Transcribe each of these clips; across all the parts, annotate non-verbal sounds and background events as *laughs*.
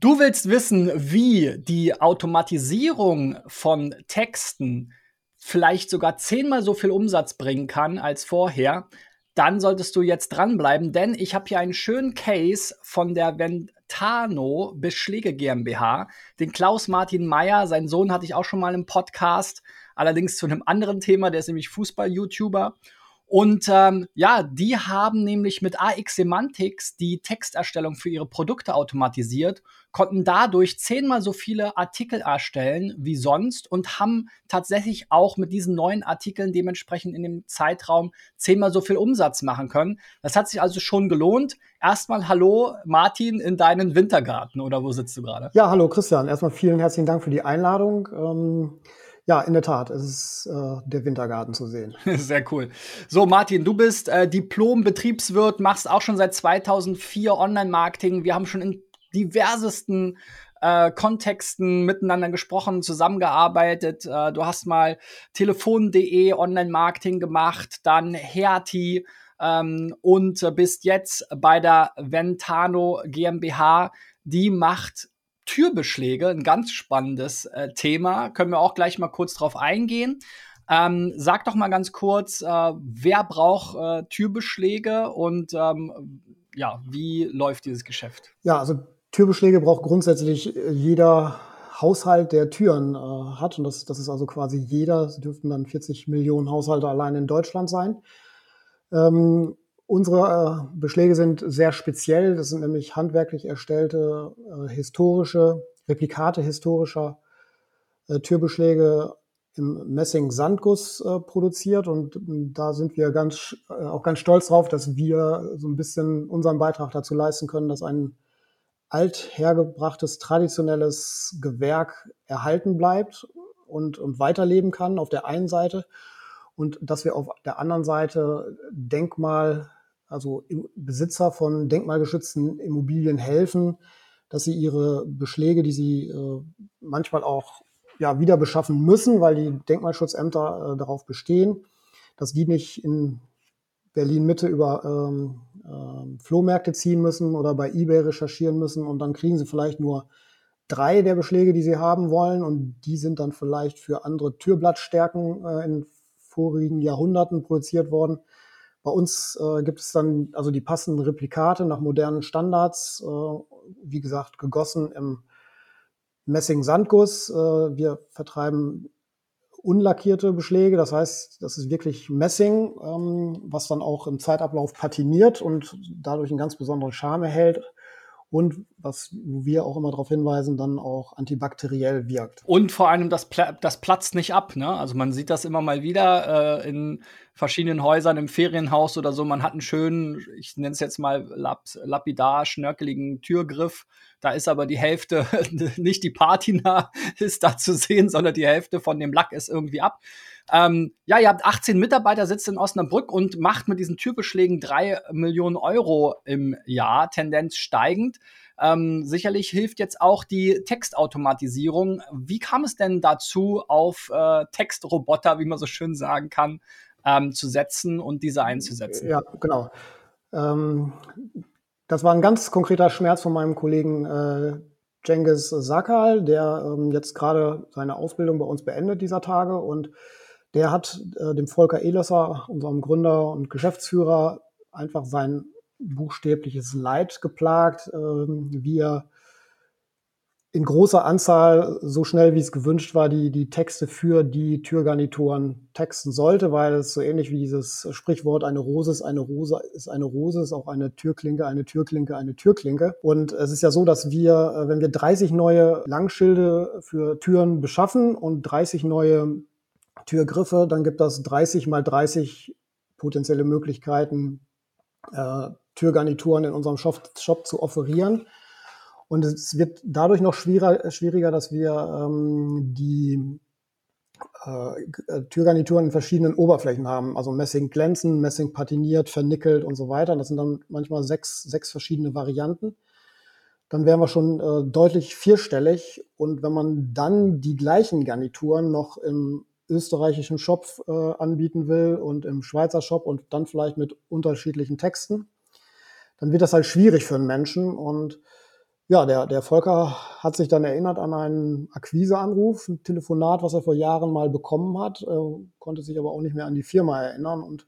Du willst wissen, wie die Automatisierung von Texten vielleicht sogar zehnmal so viel Umsatz bringen kann als vorher, dann solltest du jetzt dranbleiben, denn ich habe hier einen schönen Case von der Ventano Beschläge GmbH. Den Klaus Martin Meyer, sein Sohn hatte ich auch schon mal im Podcast, allerdings zu einem anderen Thema, der ist nämlich Fußball-YouTuber. Und ähm, ja, die haben nämlich mit AX Semantics die Texterstellung für ihre Produkte automatisiert, konnten dadurch zehnmal so viele Artikel erstellen wie sonst und haben tatsächlich auch mit diesen neuen Artikeln dementsprechend in dem Zeitraum zehnmal so viel Umsatz machen können. Das hat sich also schon gelohnt. Erstmal hallo Martin in deinen Wintergarten oder wo sitzt du gerade? Ja, hallo Christian. Erstmal vielen herzlichen Dank für die Einladung. Ähm ja, in der Tat, es ist äh, der Wintergarten zu sehen. *laughs* Sehr cool. So, Martin, du bist äh, Diplom-Betriebswirt, machst auch schon seit 2004 Online-Marketing. Wir haben schon in diversesten äh, Kontexten miteinander gesprochen, zusammengearbeitet. Äh, du hast mal telefon.de Online-Marketing gemacht, dann Hertie ähm, und bist jetzt bei der Ventano GmbH. Die macht Türbeschläge, ein ganz spannendes äh, Thema. Können wir auch gleich mal kurz drauf eingehen. Ähm, sag doch mal ganz kurz, äh, wer braucht äh, Türbeschläge und ähm, ja, wie läuft dieses Geschäft? Ja, also Türbeschläge braucht grundsätzlich äh, jeder Haushalt, der Türen äh, hat. Und das, das ist also quasi jeder. Es dürften dann 40 Millionen Haushalte allein in Deutschland sein. Ähm, Unsere äh, Beschläge sind sehr speziell. Das sind nämlich handwerklich erstellte, äh, historische, Replikate historischer äh, Türbeschläge im Messing-Sandguss äh, produziert. Und ähm, da sind wir ganz, äh, auch ganz stolz drauf, dass wir so ein bisschen unseren Beitrag dazu leisten können, dass ein althergebrachtes, traditionelles Gewerk erhalten bleibt und, und weiterleben kann auf der einen Seite und dass wir auf der anderen Seite Denkmal also Besitzer von denkmalgeschützten Immobilien helfen, dass sie ihre Beschläge, die sie äh, manchmal auch ja, wieder beschaffen müssen, weil die Denkmalschutzämter äh, darauf bestehen, dass die nicht in Berlin Mitte über ähm, äh, Flohmärkte ziehen müssen oder bei eBay recherchieren müssen und dann kriegen sie vielleicht nur drei der Beschläge, die sie haben wollen und die sind dann vielleicht für andere Türblattstärken äh, in vorigen Jahrhunderten produziert worden. Bei uns äh, gibt es dann also die passenden Replikate nach modernen Standards, äh, wie gesagt, gegossen im Messing-Sandguss. Äh, wir vertreiben unlackierte Beschläge, das heißt, das ist wirklich Messing, ähm, was dann auch im Zeitablauf patiniert und dadurch einen ganz besonderen Charme erhält und was wir auch immer darauf hinweisen, dann auch antibakteriell wirkt. Und vor allem, das, pla das platzt nicht ab. Ne? Also man sieht das immer mal wieder äh, in verschiedenen Häusern, im Ferienhaus oder so. Man hat einen schönen, ich nenne es jetzt mal lap lapidar, schnörkeligen Türgriff. Da ist aber die Hälfte, *laughs* nicht die Patina *laughs* ist da zu sehen, sondern die Hälfte von dem Lack ist irgendwie ab. Ähm, ja, ihr habt 18 Mitarbeiter, sitzt in Osnabrück und macht mit diesen Türbeschlägen drei Millionen Euro im Jahr, Tendenz steigend. Ähm, sicherlich hilft jetzt auch die Textautomatisierung. Wie kam es denn dazu, auf äh, Textroboter, wie man so schön sagen kann, ähm, zu setzen und diese einzusetzen? Ja, genau. Ähm, das war ein ganz konkreter Schmerz von meinem Kollegen äh, Cengiz Sakal, der ähm, jetzt gerade seine Ausbildung bei uns beendet dieser Tage und der hat äh, dem Volker Ehlösser, unserem Gründer und Geschäftsführer, einfach sein buchstäbliches Leid geplagt, äh, wie er in großer Anzahl, so schnell wie es gewünscht war, die, die Texte für die Türgarnituren texten sollte, weil es so ähnlich wie dieses Sprichwort, eine Rose ist eine Rose, ist eine Rose, ist auch eine Türklinke, eine Türklinke, eine Türklinke. Und es ist ja so, dass wir, äh, wenn wir 30 neue Langschilde für Türen beschaffen und 30 neue Türgriffe, dann gibt das 30 mal 30 potenzielle Möglichkeiten, äh, Türgarnituren in unserem Shop, Shop, zu offerieren. Und es wird dadurch noch schwieriger, schwieriger dass wir ähm, die äh, Türgarnituren in verschiedenen Oberflächen haben. Also Messing glänzen, Messing patiniert, vernickelt und so weiter. Das sind dann manchmal sechs, sechs verschiedene Varianten. Dann wären wir schon äh, deutlich vierstellig. Und wenn man dann die gleichen Garnituren noch im österreichischen Shop äh, anbieten will und im Schweizer Shop und dann vielleicht mit unterschiedlichen Texten, dann wird das halt schwierig für einen Menschen. Und ja, der, der Volker hat sich dann erinnert an einen Akquiseanruf, ein Telefonat, was er vor Jahren mal bekommen hat, äh, konnte sich aber auch nicht mehr an die Firma erinnern. Und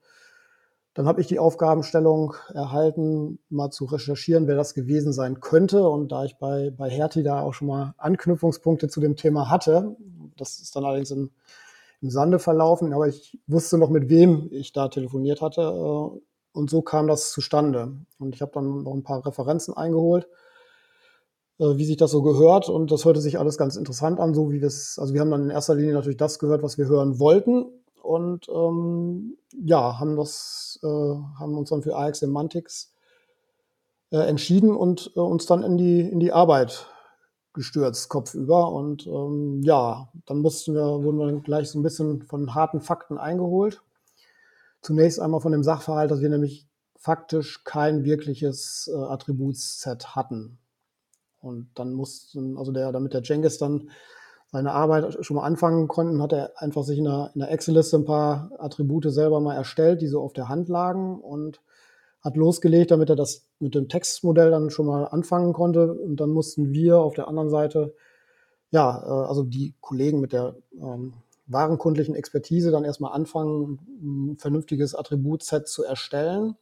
dann habe ich die Aufgabenstellung erhalten, mal zu recherchieren, wer das gewesen sein könnte. Und da ich bei, bei Hertie da auch schon mal Anknüpfungspunkte zu dem Thema hatte, das ist dann allerdings im, im Sande verlaufen, aber ich wusste noch, mit wem ich da telefoniert hatte. Äh, und so kam das zustande. Und ich habe dann noch ein paar Referenzen eingeholt äh, wie sich das so gehört. Und das hörte sich alles ganz interessant an, so wie wir es, also wir haben dann in erster Linie natürlich das gehört, was wir hören wollten. Und ähm, ja, haben das, äh, haben uns dann für AX Semantics äh, entschieden und äh, uns dann in die, in die Arbeit gestürzt, kopfüber. Und ähm, ja, dann mussten wir, wurden wir gleich so ein bisschen von harten Fakten eingeholt. Zunächst einmal von dem Sachverhalt, dass wir nämlich faktisch kein wirkliches äh, Attributsset hatten. Und dann mussten, also der, damit der Jenkins dann seine Arbeit schon mal anfangen konnten, hat er einfach sich in der, in der Excel-Liste ein paar Attribute selber mal erstellt, die so auf der Hand lagen und hat losgelegt, damit er das mit dem Textmodell dann schon mal anfangen konnte. Und dann mussten wir auf der anderen Seite, ja, äh, also die Kollegen mit der ähm, warenkundlichen Expertise dann erstmal anfangen, ein vernünftiges Attributset zu erstellen.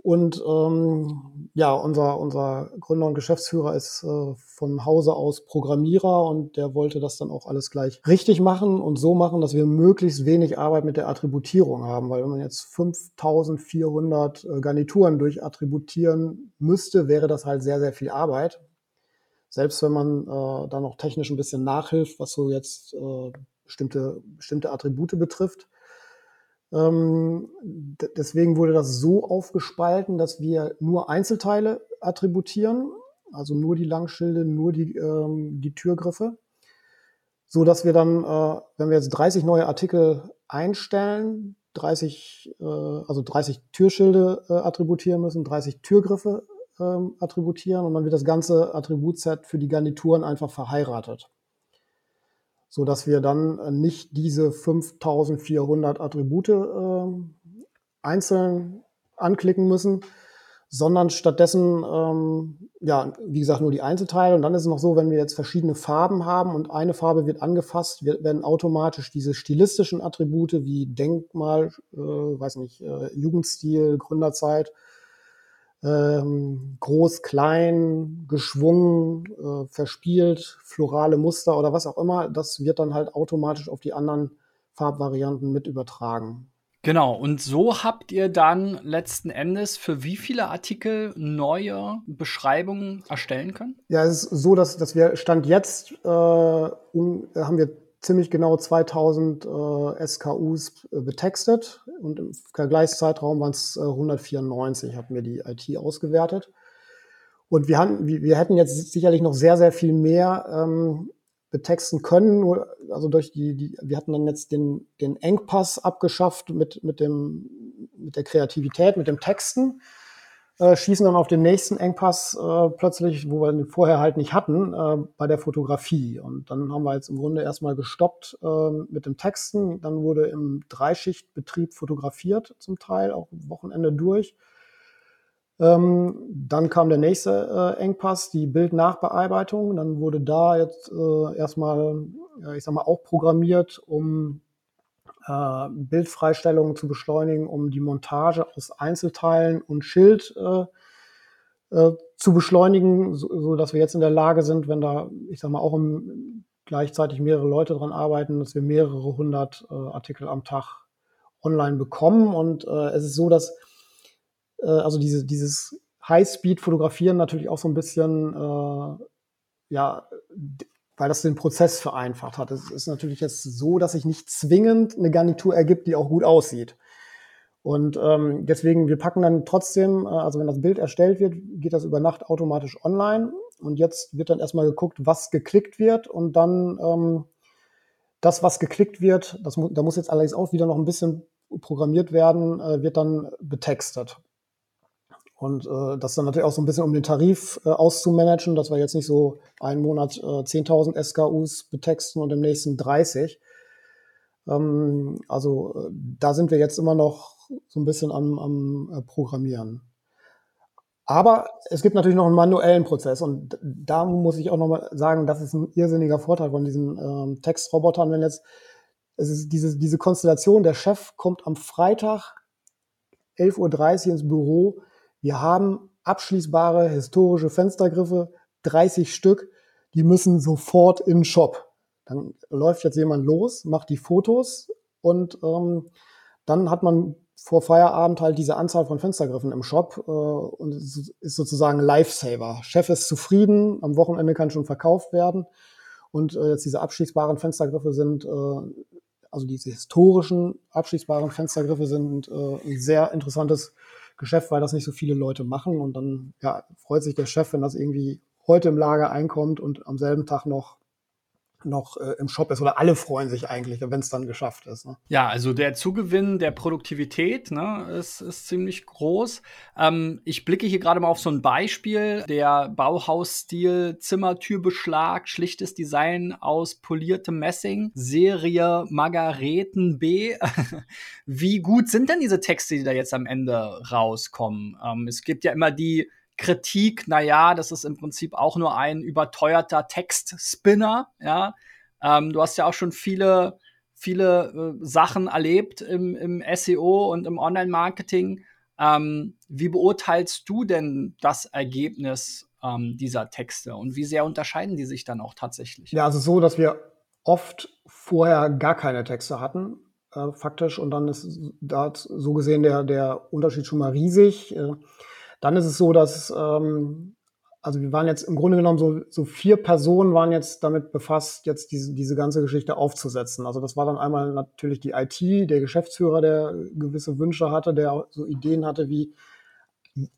Und ähm, ja, unser, unser Gründer und Geschäftsführer ist äh, von Hause aus Programmierer und der wollte das dann auch alles gleich richtig machen und so machen, dass wir möglichst wenig Arbeit mit der Attributierung haben. Weil wenn man jetzt 5400 äh, Garnituren durchattributieren müsste, wäre das halt sehr, sehr viel Arbeit. Selbst wenn man äh, da noch technisch ein bisschen nachhilft, was so jetzt äh, bestimmte, bestimmte Attribute betrifft. Ähm, deswegen wurde das so aufgespalten, dass wir nur Einzelteile attributieren, also nur die Langschilde, nur die, ähm, die Türgriffe, so dass wir dann, äh, wenn wir jetzt 30 neue Artikel einstellen, 30, äh, also 30 Türschilde äh, attributieren müssen, 30 Türgriffe ähm, attributieren und dann wird das ganze Attributset für die Garnituren einfach verheiratet so dass wir dann äh, nicht diese 5400 Attribute äh, einzeln anklicken müssen, sondern stattdessen, ähm, ja, wie gesagt, nur die Einzelteile. Und dann ist es noch so, wenn wir jetzt verschiedene Farben haben und eine Farbe wird angefasst, werden automatisch diese stilistischen Attribute wie Denkmal, äh, weiß nicht, äh, Jugendstil, Gründerzeit, ähm, groß, klein, geschwungen, äh, verspielt, florale Muster oder was auch immer, das wird dann halt automatisch auf die anderen Farbvarianten mit übertragen. Genau, und so habt ihr dann letzten Endes für wie viele Artikel neue Beschreibungen erstellen können? Ja, es ist so, dass, dass wir Stand jetzt äh, um, haben wir ziemlich genau 2000 äh, SKUs äh, betextet und im Vergleichszeitraum waren es äh, 194, hat mir die IT ausgewertet. Und wir, hatten, wir, wir hätten jetzt sicherlich noch sehr, sehr viel mehr ähm, betexten können. Also durch die, die, wir hatten dann jetzt den, den Engpass abgeschafft mit, mit, dem, mit der Kreativität, mit dem Texten äh, schießen dann auf den nächsten Engpass äh, plötzlich, wo wir ihn vorher halt nicht hatten, äh, bei der Fotografie. Und dann haben wir jetzt im Grunde erstmal gestoppt äh, mit dem Texten. Dann wurde im Dreischichtbetrieb fotografiert, zum Teil auch Wochenende durch. Ähm, dann kam der nächste äh, Engpass, die Bildnachbearbeitung. Dann wurde da jetzt äh, erstmal, ich sag mal, auch programmiert, um äh, Bildfreistellungen zu beschleunigen, um die Montage aus Einzelteilen und Schild äh, äh, zu beschleunigen, so, so, dass wir jetzt in der Lage sind, wenn da, ich sag mal, auch im, gleichzeitig mehrere Leute dran arbeiten, dass wir mehrere hundert äh, Artikel am Tag online bekommen. Und äh, es ist so, dass also diese, dieses High-Speed-Fotografieren natürlich auch so ein bisschen ja, weil das den Prozess vereinfacht hat. Es ist natürlich jetzt so, dass sich nicht zwingend eine Garnitur ergibt, die auch gut aussieht. Und ähm, deswegen, wir packen dann trotzdem, äh, also wenn das Bild erstellt wird, geht das über Nacht automatisch online. Und jetzt wird dann erstmal geguckt, was geklickt wird und dann ähm, das, was geklickt wird, das mu da muss jetzt allerdings auch wieder noch ein bisschen programmiert werden, äh, wird dann betextet. Und äh, das dann natürlich auch so ein bisschen um den Tarif äh, auszumanagen, dass wir jetzt nicht so einen Monat äh, 10.000 SKUs betexten und im nächsten 30. Ähm, also äh, da sind wir jetzt immer noch so ein bisschen am, am äh, Programmieren. Aber es gibt natürlich noch einen manuellen Prozess und da muss ich auch nochmal sagen, das ist ein irrsinniger Vorteil von diesen ähm, Textrobotern, wenn jetzt es ist diese, diese Konstellation, der Chef kommt am Freitag 11.30 Uhr ins Büro, wir haben abschließbare historische Fenstergriffe, 30 Stück, die müssen sofort in den Shop. Dann läuft jetzt jemand los, macht die Fotos und ähm, dann hat man vor Feierabend halt diese Anzahl von Fenstergriffen im Shop äh, und ist sozusagen Lifesaver. Chef ist zufrieden, am Wochenende kann schon verkauft werden und äh, jetzt diese abschließbaren Fenstergriffe sind, äh, also diese historischen abschließbaren Fenstergriffe sind äh, ein sehr interessantes Geschäft, weil das nicht so viele Leute machen. Und dann ja, freut sich der Chef, wenn das irgendwie heute im Lager einkommt und am selben Tag noch noch äh, im Shop ist oder alle freuen sich eigentlich, wenn es dann geschafft ist. Ne? Ja, also der Zugewinn der Produktivität ne, ist, ist ziemlich groß. Ähm, ich blicke hier gerade mal auf so ein Beispiel, der Bauhausstil Zimmertürbeschlag, schlichtes Design aus poliertem Messing, Serie Margareten B. *laughs* Wie gut sind denn diese Texte, die da jetzt am Ende rauskommen? Ähm, es gibt ja immer die Kritik, naja, das ist im Prinzip auch nur ein überteuerter Textspinner, ja. Ähm, du hast ja auch schon viele, viele äh, Sachen erlebt im, im SEO und im Online-Marketing. Ähm, wie beurteilst du denn das Ergebnis ähm, dieser Texte und wie sehr unterscheiden die sich dann auch tatsächlich? Ja, also so, dass wir oft vorher gar keine Texte hatten, äh, faktisch, und dann ist da so gesehen der, der Unterschied schon mal riesig. Äh, dann ist es so, dass, ähm, also wir waren jetzt im Grunde genommen so, so vier Personen waren jetzt damit befasst, jetzt diese, diese ganze Geschichte aufzusetzen. Also das war dann einmal natürlich die IT, der Geschäftsführer, der gewisse Wünsche hatte, der so Ideen hatte wie,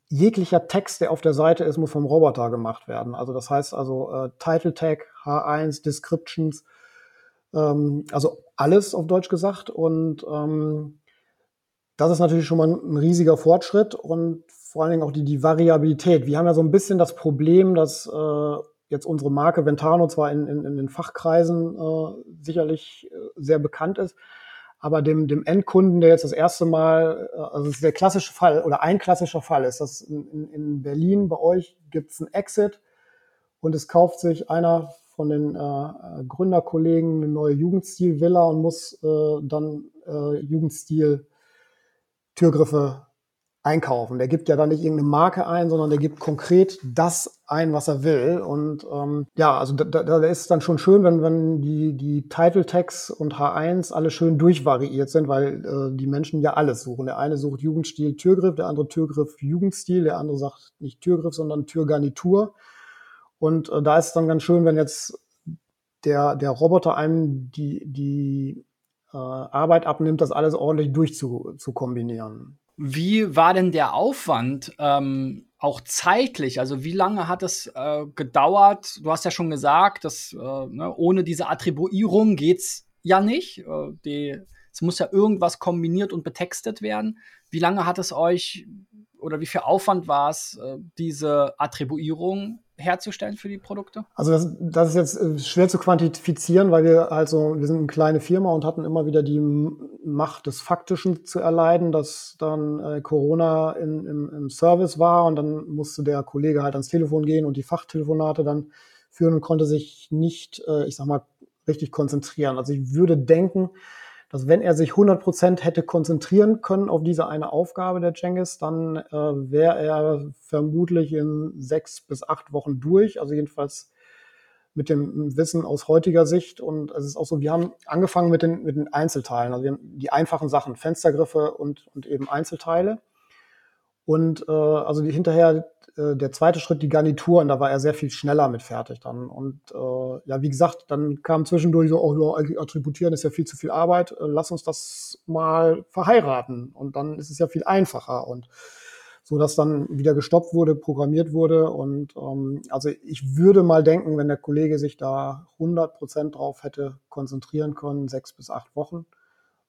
jeglicher Text, der auf der Seite ist, muss vom Roboter gemacht werden. Also das heißt also äh, Title Tag, H1, Descriptions, ähm, also alles auf Deutsch gesagt. Und ähm, das ist natürlich schon mal ein, riesiger Fortschritt und vor allen Dingen auch die, die Variabilität. Wir haben ja so ein bisschen das Problem, dass äh, jetzt unsere Marke Ventano zwar in, in, in den Fachkreisen äh, sicherlich äh, sehr bekannt ist, aber dem, dem Endkunden, der jetzt das erste Mal, äh, also es ist der klassische Fall oder ein klassischer Fall ist, dass in, in Berlin bei euch gibt es einen Exit und es kauft sich einer von den äh, Gründerkollegen eine neue Jugendstil-Villa und muss äh, dann äh, Jugendstil Türgriffe einkaufen. Der gibt ja dann nicht irgendeine Marke ein, sondern der gibt konkret das ein, was er will. Und ähm, ja, also da, da ist es dann schon schön, wenn, wenn die, die Title Tags und H1 alle schön durchvariiert sind, weil äh, die Menschen ja alles suchen. Der eine sucht Jugendstil Türgriff, der andere Türgriff Jugendstil, der andere sagt nicht Türgriff, sondern Türgarnitur. Und äh, da ist es dann ganz schön, wenn jetzt der, der Roboter einem die, die äh, Arbeit abnimmt, das alles ordentlich durchzukombinieren. Wie war denn der Aufwand ähm, auch zeitlich? Also wie lange hat es äh, gedauert? Du hast ja schon gesagt, dass äh, ne, ohne diese Attribuierung geht's ja nicht. Äh, die, es muss ja irgendwas kombiniert und betextet werden. Wie lange hat es euch oder wie viel Aufwand war es, äh, diese Attribuierung herzustellen für die Produkte? Also das, das ist jetzt äh, schwer zu quantifizieren, weil wir also, wir sind eine kleine Firma und hatten immer wieder die Macht des Faktischen zu erleiden, dass dann äh, Corona in, im, im Service war und dann musste der Kollege halt ans Telefon gehen und die Fachtelefonate dann führen und konnte sich nicht, äh, ich sag mal, richtig konzentrieren. Also ich würde denken, dass wenn er sich 100 Prozent hätte konzentrieren können auf diese eine Aufgabe der Cengiz, dann äh, wäre er vermutlich in sechs bis acht Wochen durch. Also jedenfalls mit dem Wissen aus heutiger Sicht. Und es ist auch so, wir haben angefangen mit den, mit den Einzelteilen. Also die einfachen Sachen, Fenstergriffe und, und eben Einzelteile. Und äh, also die, hinterher äh, der zweite Schritt, die Garnituren, da war er sehr viel schneller mit fertig dann. Und äh, ja, wie gesagt, dann kam zwischendurch so, oh ja, attributieren ist ja viel zu viel Arbeit, äh, lass uns das mal verheiraten. Und dann ist es ja viel einfacher. Und so dass dann wieder gestoppt wurde, programmiert wurde. Und ähm, also ich würde mal denken, wenn der Kollege sich da 100 Prozent drauf hätte konzentrieren können, sechs bis acht Wochen,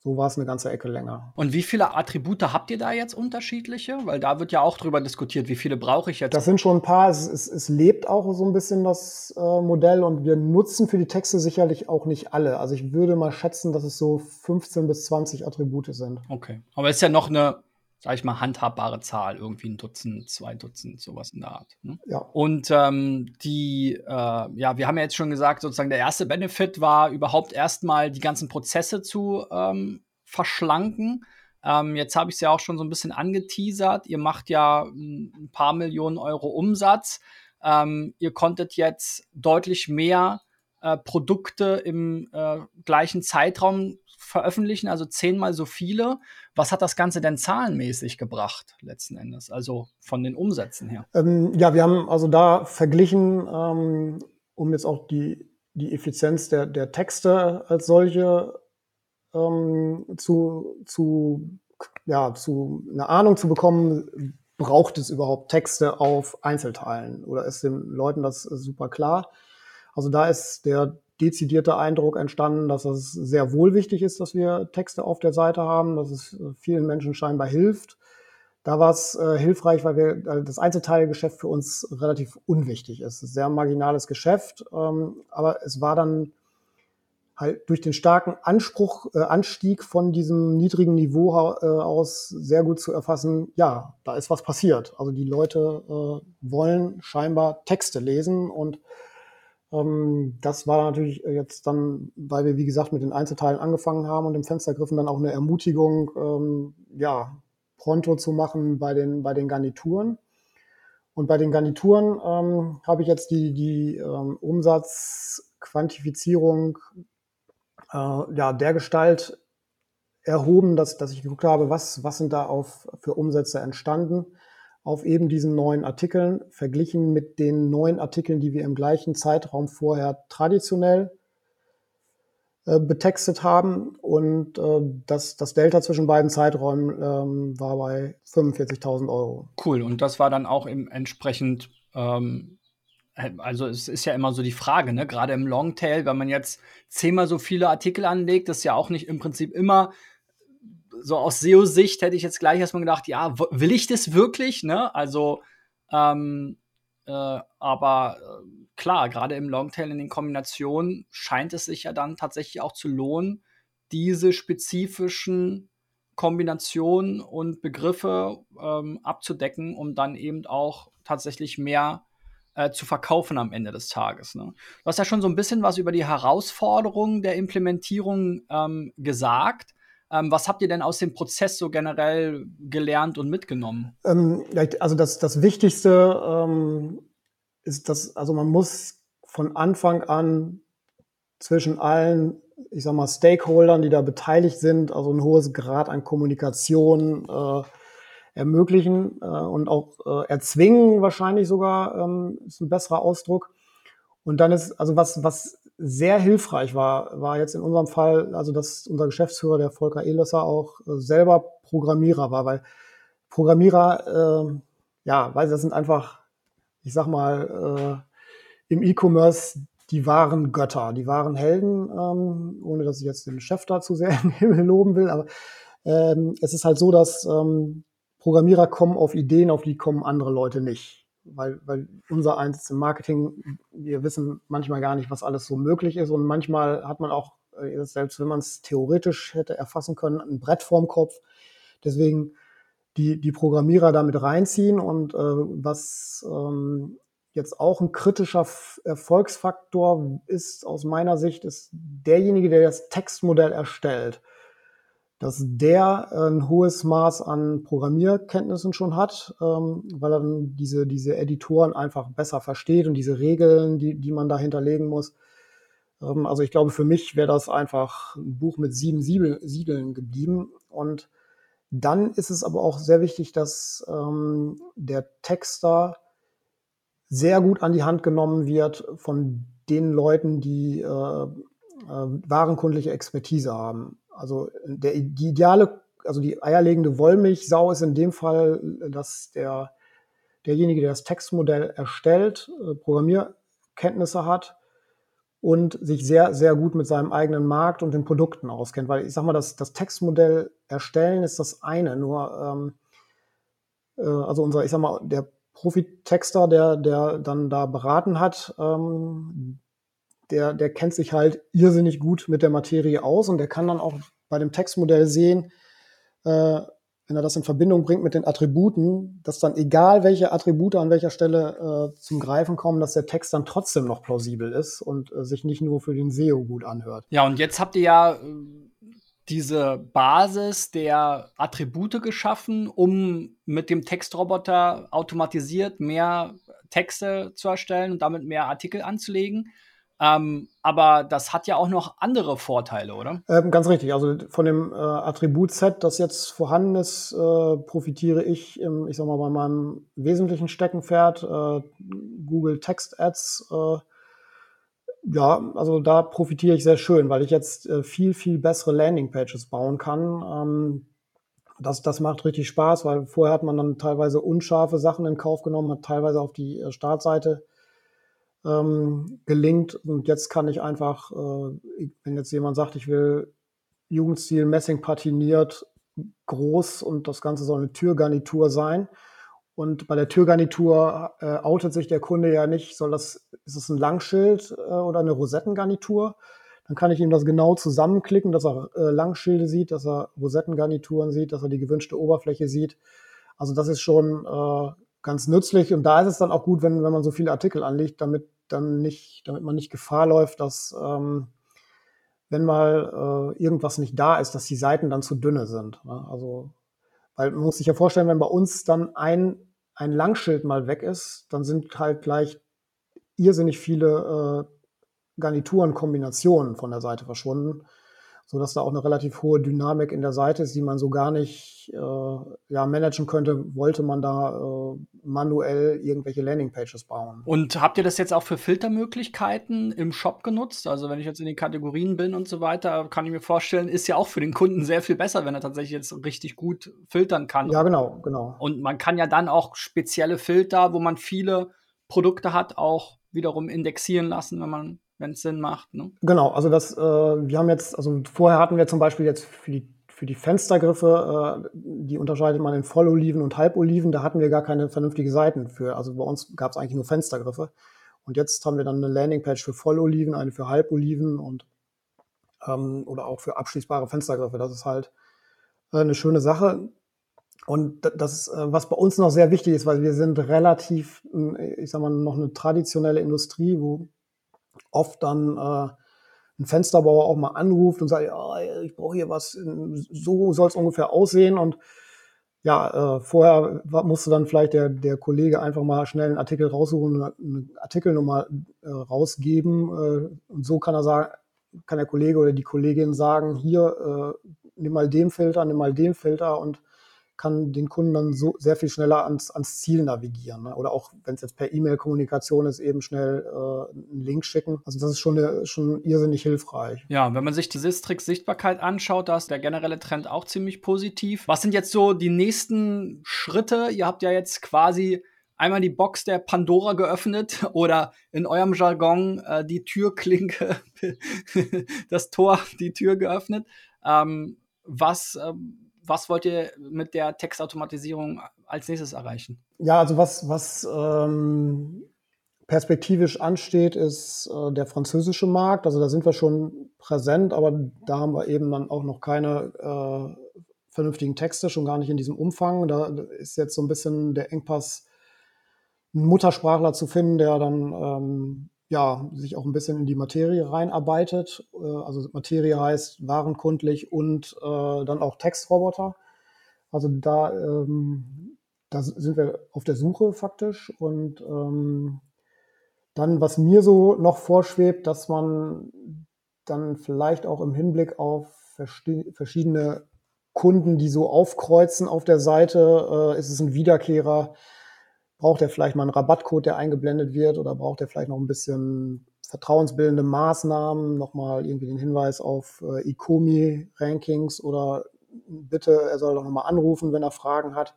so war es eine ganze Ecke länger. Und wie viele Attribute habt ihr da jetzt unterschiedliche? Weil da wird ja auch drüber diskutiert, wie viele brauche ich jetzt? Das sind schon ein paar. Es, es, es lebt auch so ein bisschen das äh, Modell und wir nutzen für die Texte sicherlich auch nicht alle. Also ich würde mal schätzen, dass es so 15 bis 20 Attribute sind. Okay. Aber es ist ja noch eine sag ich mal, handhabbare Zahl, irgendwie ein Dutzend, zwei Dutzend, sowas in der Art. Ne? Ja. Und ähm, die, äh, ja, wir haben ja jetzt schon gesagt, sozusagen der erste Benefit war überhaupt erstmal die ganzen Prozesse zu ähm, verschlanken. Ähm, jetzt habe ich es ja auch schon so ein bisschen angeteasert. Ihr macht ja ein paar Millionen Euro Umsatz. Ähm, ihr konntet jetzt deutlich mehr äh, Produkte im äh, gleichen Zeitraum veröffentlichen, also zehnmal so viele. Was hat das Ganze denn zahlenmäßig gebracht, letzten Endes, also von den Umsätzen her? Ähm, ja, wir haben also da verglichen, ähm, um jetzt auch die, die Effizienz der, der Texte als solche ähm, zu, zu, ja, zu eine Ahnung zu bekommen, braucht es überhaupt Texte auf Einzelteilen oder ist den Leuten das super klar? Also da ist der dezidierte Eindruck entstanden, dass es sehr wohl wichtig ist, dass wir Texte auf der Seite haben, dass es vielen Menschen scheinbar hilft. Da war es äh, hilfreich, weil wir äh, das Einzelteilgeschäft für uns relativ unwichtig ist. Es ist sehr marginales Geschäft, ähm, aber es war dann halt durch den starken Anspruch, äh, Anstieg von diesem niedrigen Niveau äh, aus sehr gut zu erfassen, ja, da ist was passiert. Also die Leute äh, wollen scheinbar Texte lesen und das war natürlich jetzt dann, weil wir, wie gesagt, mit den Einzelteilen angefangen haben und im Fenstergriffen dann auch eine Ermutigung, ähm, ja, pronto zu machen bei den, bei den Garnituren. Und bei den Garnituren ähm, habe ich jetzt die, die ähm, Umsatzquantifizierung äh, ja, der Gestalt erhoben, dass, dass ich geguckt habe, was, was sind da auf, für Umsätze entstanden auf eben diesen neuen Artikeln, verglichen mit den neuen Artikeln, die wir im gleichen Zeitraum vorher traditionell äh, betextet haben. Und äh, das, das Delta zwischen beiden Zeiträumen ähm, war bei 45.000 Euro. Cool. Und das war dann auch im entsprechend, ähm, also es ist ja immer so die Frage, ne? gerade im Longtail, wenn man jetzt zehnmal so viele Artikel anlegt, ist ja auch nicht im Prinzip immer so aus SEO-Sicht hätte ich jetzt gleich erstmal gedacht, ja, will ich das wirklich? Ne? Also, ähm, äh, aber äh, klar, gerade im Longtail in den Kombinationen scheint es sich ja dann tatsächlich auch zu lohnen, diese spezifischen Kombinationen und Begriffe ähm, abzudecken, um dann eben auch tatsächlich mehr äh, zu verkaufen am Ende des Tages. Ne? Du hast ja schon so ein bisschen was über die Herausforderungen der Implementierung ähm, gesagt. Ähm, was habt ihr denn aus dem Prozess so generell gelernt und mitgenommen? Ähm, also das, das Wichtigste ähm, ist, dass also man muss von Anfang an zwischen allen, ich sag mal, Stakeholdern, die da beteiligt sind, also ein hohes Grad an Kommunikation äh, ermöglichen äh, und auch äh, erzwingen wahrscheinlich sogar, ähm, ist ein besserer Ausdruck. Und dann ist, also was, was sehr hilfreich war, war jetzt in unserem Fall, also dass unser Geschäftsführer, der Volker Ehlösser, auch äh, selber Programmierer war, weil Programmierer, äh, ja, weil das sind einfach, ich sag mal, äh, im E-Commerce die wahren Götter, die wahren Helden, ähm, ohne dass ich jetzt den Chef dazu sehr *laughs* im Himmel loben will, aber ähm, es ist halt so, dass ähm, Programmierer kommen auf Ideen, auf die kommen andere Leute nicht weil, weil unser eins im Marketing, wir wissen manchmal gar nicht, was alles so möglich ist und manchmal hat man auch, äh, selbst wenn man es theoretisch hätte erfassen können, ein Brett vorm Kopf. Deswegen die, die Programmierer damit reinziehen und äh, was ähm, jetzt auch ein kritischer Erfolgsfaktor ist aus meiner Sicht, ist derjenige, der das Textmodell erstellt dass der ein hohes Maß an Programmierkenntnissen schon hat, ähm, weil er dann diese, diese Editoren einfach besser versteht und diese Regeln, die, die man da hinterlegen muss. Ähm, also ich glaube, für mich wäre das einfach ein Buch mit sieben Siebel, Siegeln geblieben. Und dann ist es aber auch sehr wichtig, dass ähm, der Texter sehr gut an die Hand genommen wird von den Leuten, die äh, äh, warenkundliche Expertise haben. Also der, die ideale, also die eierlegende Wollmilchsau ist in dem Fall, dass der, derjenige, der das Textmodell erstellt, äh, Programmierkenntnisse hat und sich sehr, sehr gut mit seinem eigenen Markt und den Produkten auskennt. Weil ich sag mal, das, das Textmodell erstellen ist das eine, nur ähm, äh, also unser, ich sag mal, der Profitexter, der, der dann da beraten hat, ähm, der, der kennt sich halt irrsinnig gut mit der Materie aus und der kann dann auch bei dem Textmodell sehen, äh, wenn er das in Verbindung bringt mit den Attributen, dass dann egal welche Attribute an welcher Stelle äh, zum Greifen kommen, dass der Text dann trotzdem noch plausibel ist und äh, sich nicht nur für den SEO gut anhört. Ja, und jetzt habt ihr ja äh, diese Basis der Attribute geschaffen, um mit dem Textroboter automatisiert mehr Texte zu erstellen und damit mehr Artikel anzulegen. Ähm, aber das hat ja auch noch andere Vorteile, oder? Ähm, ganz richtig. Also von dem äh, Attributset, das jetzt vorhanden ist, äh, profitiere ich, im, ich sag mal, bei meinem wesentlichen Steckenpferd, äh, Google Text Ads. Äh, ja, also da profitiere ich sehr schön, weil ich jetzt äh, viel, viel bessere Landingpages bauen kann. Ähm, das, das macht richtig Spaß, weil vorher hat man dann teilweise unscharfe Sachen in Kauf genommen, hat teilweise auf die äh, Startseite ähm, gelingt. Und jetzt kann ich einfach, äh, wenn jetzt jemand sagt, ich will Jugendstil Messing patiniert, groß und das Ganze soll eine Türgarnitur sein. Und bei der Türgarnitur äh, outet sich der Kunde ja nicht, soll das, ist es ein Langschild äh, oder eine Rosettengarnitur? Dann kann ich ihm das genau zusammenklicken, dass er äh, Langschilde sieht, dass er Rosettengarnituren sieht, dass er die gewünschte Oberfläche sieht. Also das ist schon äh, ganz nützlich und da ist es dann auch gut, wenn, wenn man so viele Artikel anlegt, damit dann nicht, damit man nicht Gefahr läuft, dass ähm, wenn mal äh, irgendwas nicht da ist, dass die Seiten dann zu dünne sind. Ne? Also, weil man muss sich ja vorstellen, wenn bei uns dann ein, ein Langschild mal weg ist, dann sind halt gleich irrsinnig viele äh, Garnituren-Kombinationen von der Seite verschwunden so dass da auch eine relativ hohe Dynamik in der Seite ist, die man so gar nicht äh, ja, managen könnte, wollte man da äh, manuell irgendwelche Landingpages bauen. Und habt ihr das jetzt auch für Filtermöglichkeiten im Shop genutzt? Also wenn ich jetzt in den Kategorien bin und so weiter, kann ich mir vorstellen, ist ja auch für den Kunden sehr viel besser, wenn er tatsächlich jetzt richtig gut filtern kann. Ja, genau, genau. Und man kann ja dann auch spezielle Filter, wo man viele Produkte hat, auch wiederum indexieren lassen, wenn man wenn es Sinn macht. Ne? Genau, also das, äh, wir haben jetzt, also vorher hatten wir zum Beispiel jetzt für die, für die Fenstergriffe, äh, die unterscheidet man in Volloliven und Halboliven, da hatten wir gar keine vernünftige Seiten für. Also bei uns gab es eigentlich nur Fenstergriffe. Und jetzt haben wir dann eine Landingpage für Volloliven, eine für Halboliven und ähm, oder auch für abschließbare Fenstergriffe. Das ist halt äh, eine schöne Sache. Und das ist, äh, was bei uns noch sehr wichtig ist, weil wir sind relativ, ich sag mal, noch eine traditionelle Industrie, wo oft dann äh, ein Fensterbauer auch mal anruft und sagt, ja, ich brauche hier was, so soll es ungefähr aussehen. Und ja, äh, vorher musste dann vielleicht der, der Kollege einfach mal schnell einen Artikel raussuchen eine Artikelnummer äh, rausgeben. Äh, und so kann er sagen, kann der Kollege oder die Kollegin sagen, hier, äh, nimm mal den Filter, nimm mal den Filter und kann den Kunden dann so sehr viel schneller ans, ans Ziel navigieren. Ne? Oder auch, wenn es jetzt per E-Mail-Kommunikation ist, eben schnell äh, einen Link schicken. Also das ist schon, eine, schon irrsinnig hilfreich. Ja, wenn man sich die Sistrix Sichtbarkeit anschaut, da ist der generelle Trend auch ziemlich positiv. Was sind jetzt so die nächsten Schritte? Ihr habt ja jetzt quasi einmal die Box der Pandora geöffnet *laughs* oder in eurem Jargon äh, die Türklinke, *laughs* das Tor, die Tür geöffnet. Ähm, was ähm, was wollt ihr mit der Textautomatisierung als nächstes erreichen? Ja, also was, was ähm, perspektivisch ansteht, ist äh, der französische Markt. Also da sind wir schon präsent, aber da haben wir eben dann auch noch keine äh, vernünftigen Texte, schon gar nicht in diesem Umfang. Da ist jetzt so ein bisschen der Engpass, einen Muttersprachler zu finden, der dann ähm, ja, sich auch ein bisschen in die Materie reinarbeitet. Äh, also Materie heißt warenkundlich und äh, dann auch Textroboter. Also da, ähm, da sind wir auf der Suche faktisch. Und ähm, dann, was mir so noch vorschwebt, dass man dann vielleicht auch im Hinblick auf verschiedene Kunden, die so aufkreuzen auf der Seite, äh, ist es ein Wiederkehrer, Braucht er vielleicht mal einen Rabattcode, der eingeblendet wird oder braucht er vielleicht noch ein bisschen vertrauensbildende Maßnahmen, nochmal irgendwie den Hinweis auf äh, Ecomi-Rankings oder bitte, er soll doch nochmal anrufen, wenn er Fragen hat.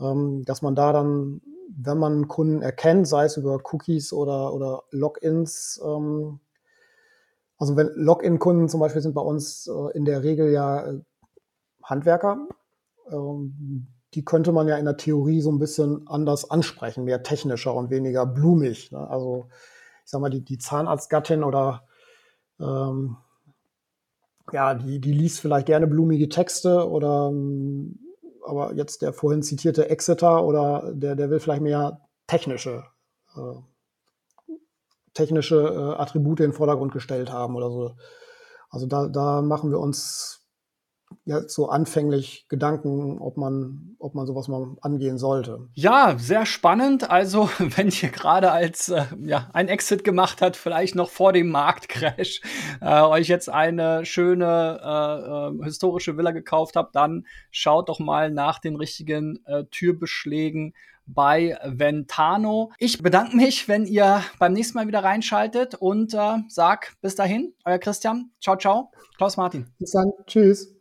Ähm, dass man da dann, wenn man einen Kunden erkennt, sei es über Cookies oder, oder Logins, ähm, also wenn Login-Kunden zum Beispiel sind bei uns äh, in der Regel ja äh, Handwerker, ähm, die könnte man ja in der Theorie so ein bisschen anders ansprechen, mehr technischer und weniger blumig. Ne? Also ich sag mal, die, die Zahnarztgattin oder ähm, ja, die, die liest vielleicht gerne blumige Texte oder ähm, aber jetzt der vorhin zitierte Exeter oder der, der will vielleicht mehr technische, äh, technische äh, Attribute in den Vordergrund gestellt haben oder so. Also da, da machen wir uns ja so anfänglich Gedanken, ob man, ob man sowas mal angehen sollte. Ja, sehr spannend. Also, *laughs* wenn ihr gerade als äh, ja, ein Exit gemacht habt, vielleicht noch vor dem Marktcrash, äh, euch jetzt eine schöne äh, äh, historische Villa gekauft habt, dann schaut doch mal nach den richtigen äh, Türbeschlägen bei Ventano. Ich bedanke mich, wenn ihr beim nächsten Mal wieder reinschaltet und äh, sag bis dahin, euer Christian. Ciao, ciao. Klaus Martin. Bis dann. Tschüss.